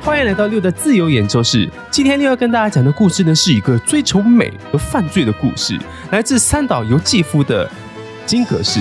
欢迎来到六的自由演奏室。今天六要跟大家讲的故事呢，是一个追求美和犯罪的故事，来自三岛由纪夫的《金阁寺》。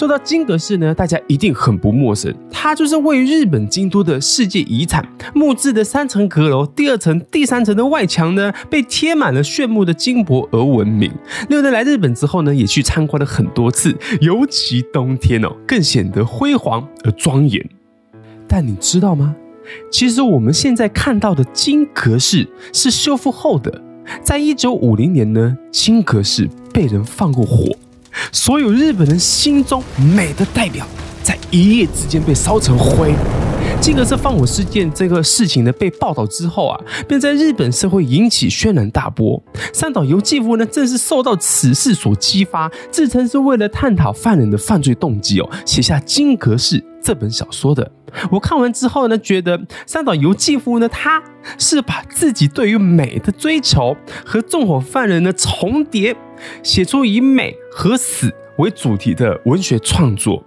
说到金阁寺呢，大家一定很不陌生。它就是位于日本京都的世界遗产，木质的三层阁楼，第二层、第三层的外墙呢，被贴满了炫目的金箔而闻名。六年来日本之后呢，也去参观了很多次，尤其冬天哦，更显得辉煌而庄严。但你知道吗？其实我们现在看到的金阁寺是修复后的。在一九五零年呢，金阁寺被人放过火。所有日本人心中美的代表，在一夜之间被烧成灰。金阁寺放火事件这个事情呢，被报道之后啊，便在日本社会引起轩然大波。三岛由纪夫呢，正是受到此事所激发，自称是为了探讨犯人的犯罪动机哦，写下《金阁寺》这本小说的。我看完之后呢，觉得三岛由纪夫呢，他是把自己对于美的追求和纵火犯人的重叠，写出以美和死为主题的文学创作。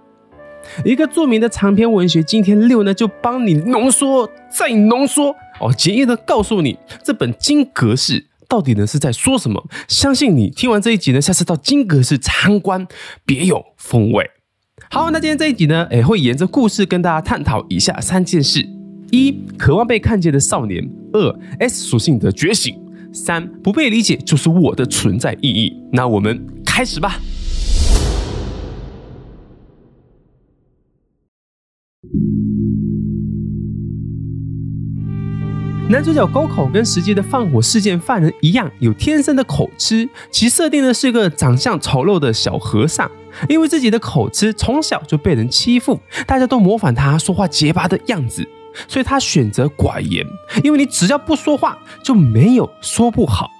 一个著名的长篇文学，今天六呢就帮你浓缩再浓缩哦，简易的告诉你这本《金阁寺》到底呢是在说什么。相信你听完这一集呢，下次到金阁寺参观别有风味。好，那今天这一集呢，诶会沿着故事跟大家探讨以下三件事：一、渴望被看见的少年；二、S 属性的觉醒；三、不被理解就是我的存在意义。那我们开始吧。男主角沟口跟实际的放火事件犯人一样，有天生的口吃。其设定呢是一个长相丑陋的小和尚，因为自己的口吃，从小就被人欺负，大家都模仿他说话结巴的样子，所以他选择寡言。因为你只要不说话，就没有说不好。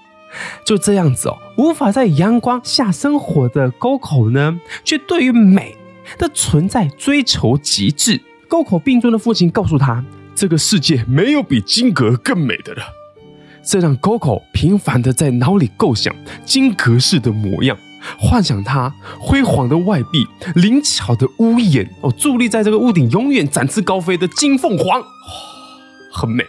就这样子哦，无法在阳光下生活的沟口呢，却对于美的存在追求极致。沟口病重的父亲告诉他。这个世界没有比金阁更美的了，这让沟口频繁的在脑里构想金阁式的模样，幻想它辉煌的外壁、灵巧的屋檐哦，伫立在这个屋顶永远展翅高飞的金凤凰，哦，很美。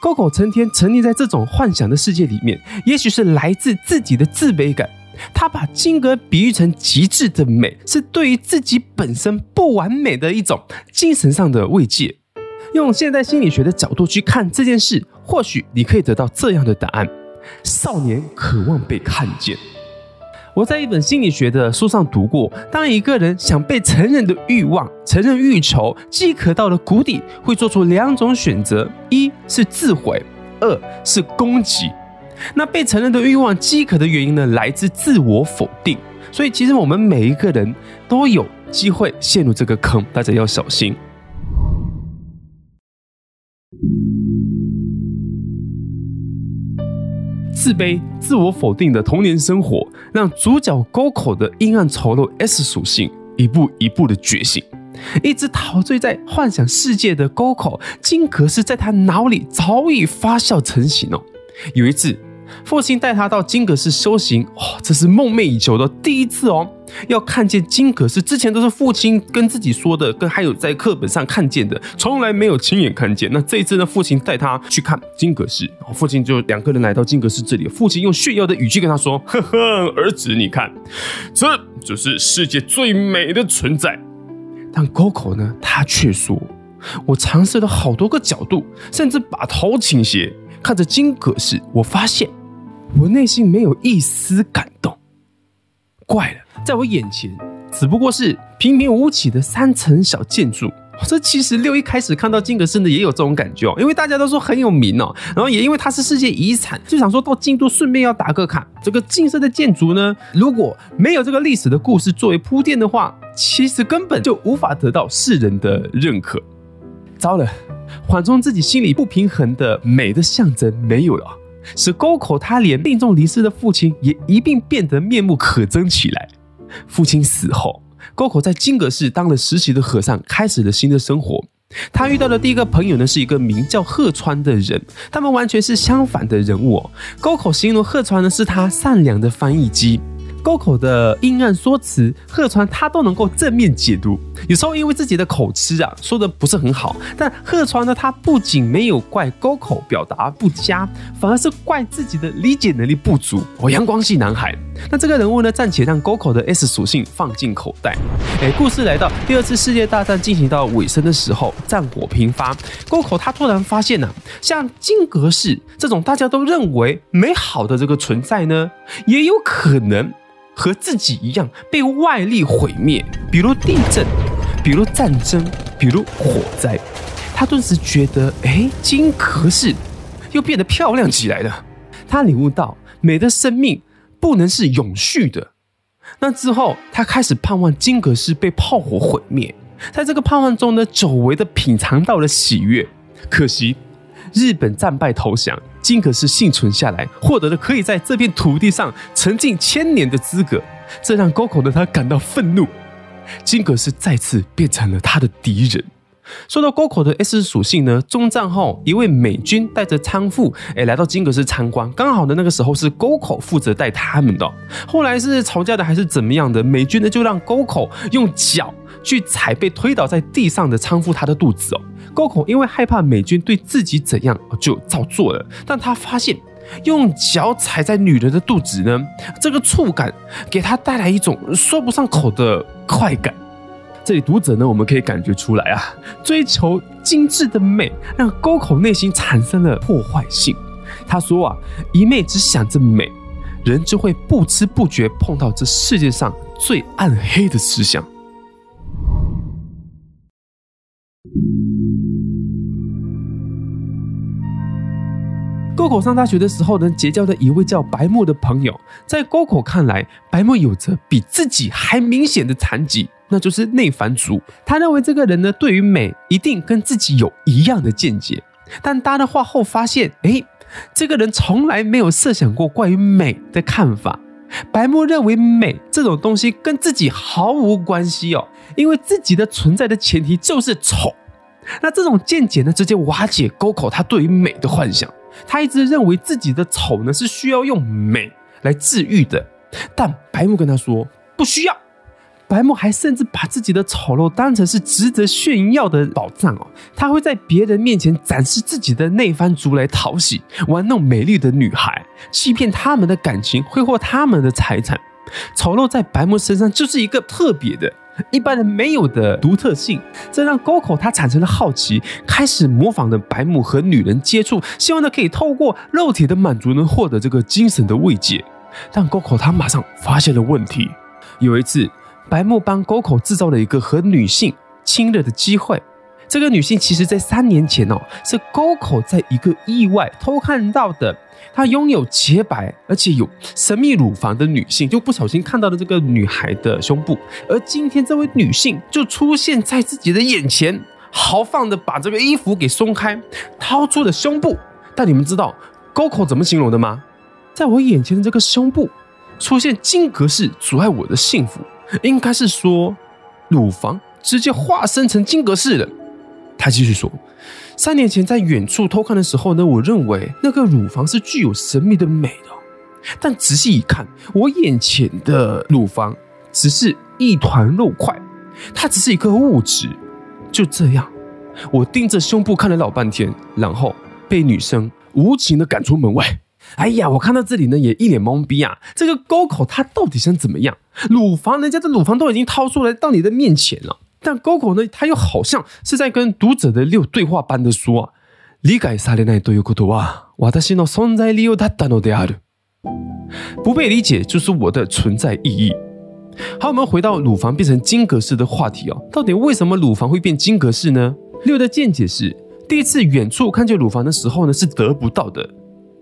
沟口成天沉溺在这种幻想的世界里面，也许是来自自己的自卑感，他把金阁比喻成极致的美，是对于自己本身不完美的一种精神上的慰藉。用现代心理学的角度去看这件事，或许你可以得到这样的答案：少年渴望被看见。我在一本心理学的书上读过，当一个人想被承认的欲望、承认欲求饥渴到了谷底，会做出两种选择：一是自毁，二是攻击。那被承认的欲望饥渴的原因呢，来自自我否定。所以，其实我们每一个人都有机会陷入这个坑，大家要小心。自卑、自我否定的童年生活，让主角沟口的阴暗丑陋 S 属性一步一步的觉醒。一直陶醉在幻想世界的沟口，金阁寺在他脑里早已发酵成型哦。有一次，父亲带他到金阁寺修行，哦，这是梦寐以求的第一次哦。要看见金阁寺，之前都是父亲跟自己说的，跟还有在课本上看见的，从来没有亲眼看见。那这一次呢，父亲带他去看金阁寺，父亲就两个人来到金阁寺这里，父亲用炫耀的语气跟他说：“呵呵，儿子，你看，这就是世界最美的存在。”但沟口呢，他却说：“我尝试了好多个角度，甚至把头倾斜看着金阁寺，我发现我内心没有一丝感动。怪了。”在我眼前，只不过是平平无奇的三层小建筑。这其实六一开始看到金阁寺呢，也有这种感觉哦，因为大家都说很有名哦，然后也因为它是世界遗产，就想说到京都顺便要打个卡。这个金色的建筑呢，如果没有这个历史的故事作为铺垫的话，其实根本就无法得到世人的认可。糟了，缓冲自己心里不平衡的美的象征没有了，使沟口他连病重离世的父亲也一并变得面目可憎起来。父亲死后，沟口在金阁寺当了实习的和尚，开始了新的生活。他遇到的第一个朋友呢，是一个名叫鹤川的人，他们完全是相反的人物哦。沟口形容鹤川呢，是他善良的翻译机。沟口的阴暗说辞，鹤川他都能够正面解读。有时候因为自己的口吃啊，说的不是很好，但鹤川呢，他不仅没有怪沟口表达不佳，反而是怪自己的理解能力不足。哦，阳光系男孩。那这个人物呢，暂且让沟口的 S 属性放进口袋。哎，故事来到第二次世界大战进行到尾声的时候，战火频发，沟口他突然发现呢、像金阁寺这种大家都认为美好的这个存在呢，也有可能。和自己一样被外力毁灭，比如地震，比如战争，比如火灾。他顿时觉得，哎，金阁寺又变得漂亮起来了。他领悟到，美的生命不能是永续的。那之后，他开始盼望金阁寺被炮火毁灭，在这个盼望中呢，久违的品尝到了喜悦。可惜，日本战败投降。金阁寺幸存下来，获得了可以在这片土地上沉浸千年的资格，这让沟口的他感到愤怒。金阁寺再次变成了他的敌人。说到沟口的 S 属性呢，中战后一位美军带着仓库诶来到金阁寺参观，刚好的那个时候是沟口负责带他们的。后来是吵架的还是怎么样的？美军呢就让沟口用脚去踩被推倒在地上的仓库他的肚子哦。沟口因为害怕美军对自己怎样，就照做了。但他发现用脚踩在女人的肚子呢，这个触感给他带来一种说不上口的快感。这里读者呢，我们可以感觉出来啊，追求精致的美，让沟口内心产生了破坏性。他说啊，一昧只想着美，人就会不知不觉碰到这世界上最暗黑的思想。沟口上大学的时候呢，结交的一位叫白木的朋友，在沟口看来，白木有着比自己还明显的残疾，那就是内藩族。他认为这个人呢，对于美一定跟自己有一样的见解，但搭了话后发现，哎，这个人从来没有设想过关于美的看法。白木认为美这种东西跟自己毫无关系哦，因为自己的存在的前提就是丑。那这种见解呢，直接瓦解沟口他对于美的幻想。他一直认为自己的丑呢是需要用美来治愈的，但白木跟他说不需要。白木还甚至把自己的丑陋当成是值得炫耀的宝藏哦，他会在别人面前展示自己的内番族来讨喜，玩弄美丽的女孩，欺骗他们的感情，挥霍他们的财产。丑陋在白木身上就是一个特别的。一般人没有的独特性，这让沟口他产生了好奇，开始模仿的白木和女人接触，希望他可以透过肉体的满足能获得这个精神的慰藉。但沟口他马上发现了问题。有一次，白木帮沟口制造了一个和女性亲热的机会。这个女性其实在三年前哦，是沟口在一个意外偷看到的。她拥有洁白而且有神秘乳房的女性，就不小心看到了这个女孩的胸部。而今天这位女性就出现在自己的眼前，豪放的把这个衣服给松开，掏出了胸部。但你们知道沟口怎么形容的吗？在我眼前的这个胸部出现金阁式，阻碍我的幸福，应该是说乳房直接化身成金阁寺了。他继续说：“三年前在远处偷看的时候呢，我认为那个乳房是具有神秘的美的，但仔细一看，我眼前的乳房只是一团肉块，它只是一个物质。就这样，我盯着胸部看了老半天，然后被女生无情的赶出门外。哎呀，我看到这里呢，也一脸懵逼啊！这个沟口他到底想怎么样？乳房，人家的乳房都已经掏出来到你的面前了。”但沟口呢，他又好像是在跟读者的六对话般的说啊，理解されないということは私の存在理由だったのである。不被理解就是我的存在意义。好，我们回到乳房变成金阁寺的话题哦，到底为什么乳房会变金阁寺呢？六的见解是，第一次远处看见乳房的时候呢，是得不到的，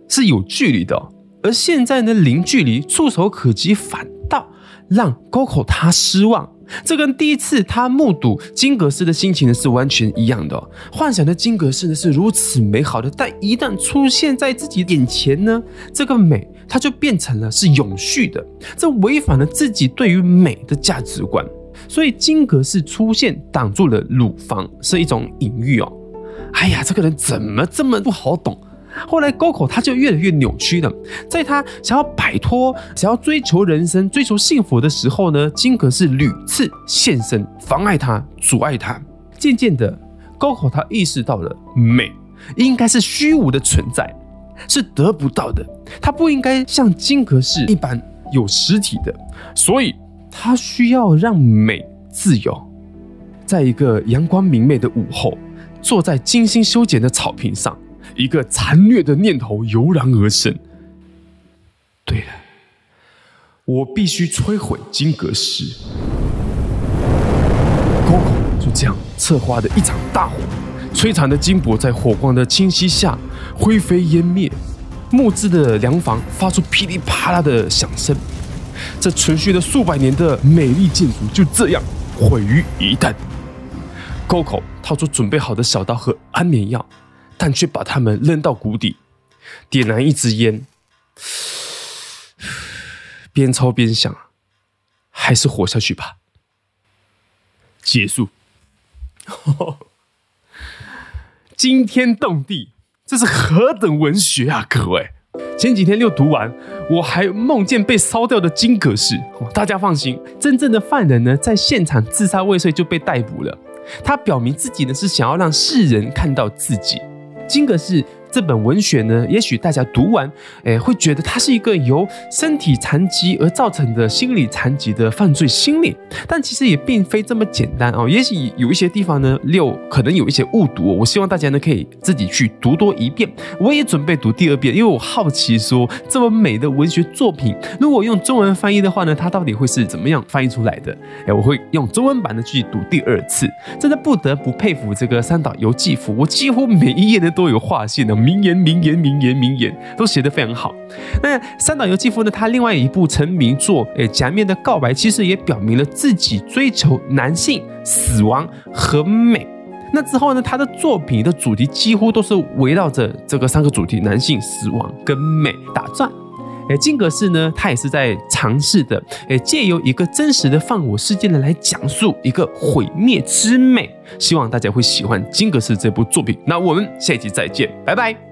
是有距离的，而现在呢，零距离，触手可及，反倒让沟口他失望。 这跟第一次他目睹金格斯的心情呢是完全一样的哦。幻想的金格斯呢是如此美好的，但一旦出现在自己眼前呢，这个美它就变成了是永续的，这违反了自己对于美的价值观。所以金格斯出现挡住了乳房是一种隐喻哦。哎呀，这个人怎么这么不好懂？后来沟口他就越来越扭曲了，在他想要摆脱、想要追求人生、追求幸福的时候呢，金阁寺屡次现身，妨碍他、阻碍他。渐渐的，沟口他意识到了美应该是虚无的存在，是得不到的，他不应该像金阁寺一般有实体的，所以他需要让美自由。在一个阳光明媚的午后，坐在精心修剪的草坪上。一个残虐的念头油然而生。对了，我必须摧毁金阁寺。沟口就这样策划的一场大火，摧残的金箔在火光的侵袭下灰飞烟灭，木质的梁房发出噼里啪啦的响声，这存续了数百年的美丽建筑就这样毁于一旦。Coco 掏出准备好的小刀和安眠药。但却把他们扔到谷底，点燃一支烟，边抽边想，还是活下去吧。结束，惊天动地，这是何等文学啊！各位，前几天又读完，我还梦见被烧掉的金阁寺。大家放心，真正的犯人呢，在现场自杀未遂就被逮捕了。他表明自己呢，是想要让世人看到自己。金阁寺这本文学呢，也许大家读完，诶，会觉得它是一个由身体残疾而造成的心理残疾的犯罪心理，但其实也并非这么简单哦。也许有一些地方呢，六可能有一些误读，我希望大家呢可以自己去读多一遍。我也准备读第二遍，因为我好奇说，这么美的文学作品，如果用中文翻译的话呢，它到底会是怎么样翻译出来的？诶，我会用中文版的去读第二次。真的不得不佩服这个三岛由纪夫，我几乎每一页呢都有划线的。名言，名言，名言，名言，都写得非常好。那三岛由纪夫呢？他另外一部成名作《诶假面的告白》，其实也表明了自己追求男性、死亡和美。那之后呢？他的作品的主题几乎都是围绕着这个三个主题：男性、死亡跟美打转。诶，金格斯呢？他也是在尝试的，诶，借由一个真实的放火事件呢，来讲述一个毁灭之美。希望大家会喜欢金格斯这部作品。那我们下一集再见，拜拜。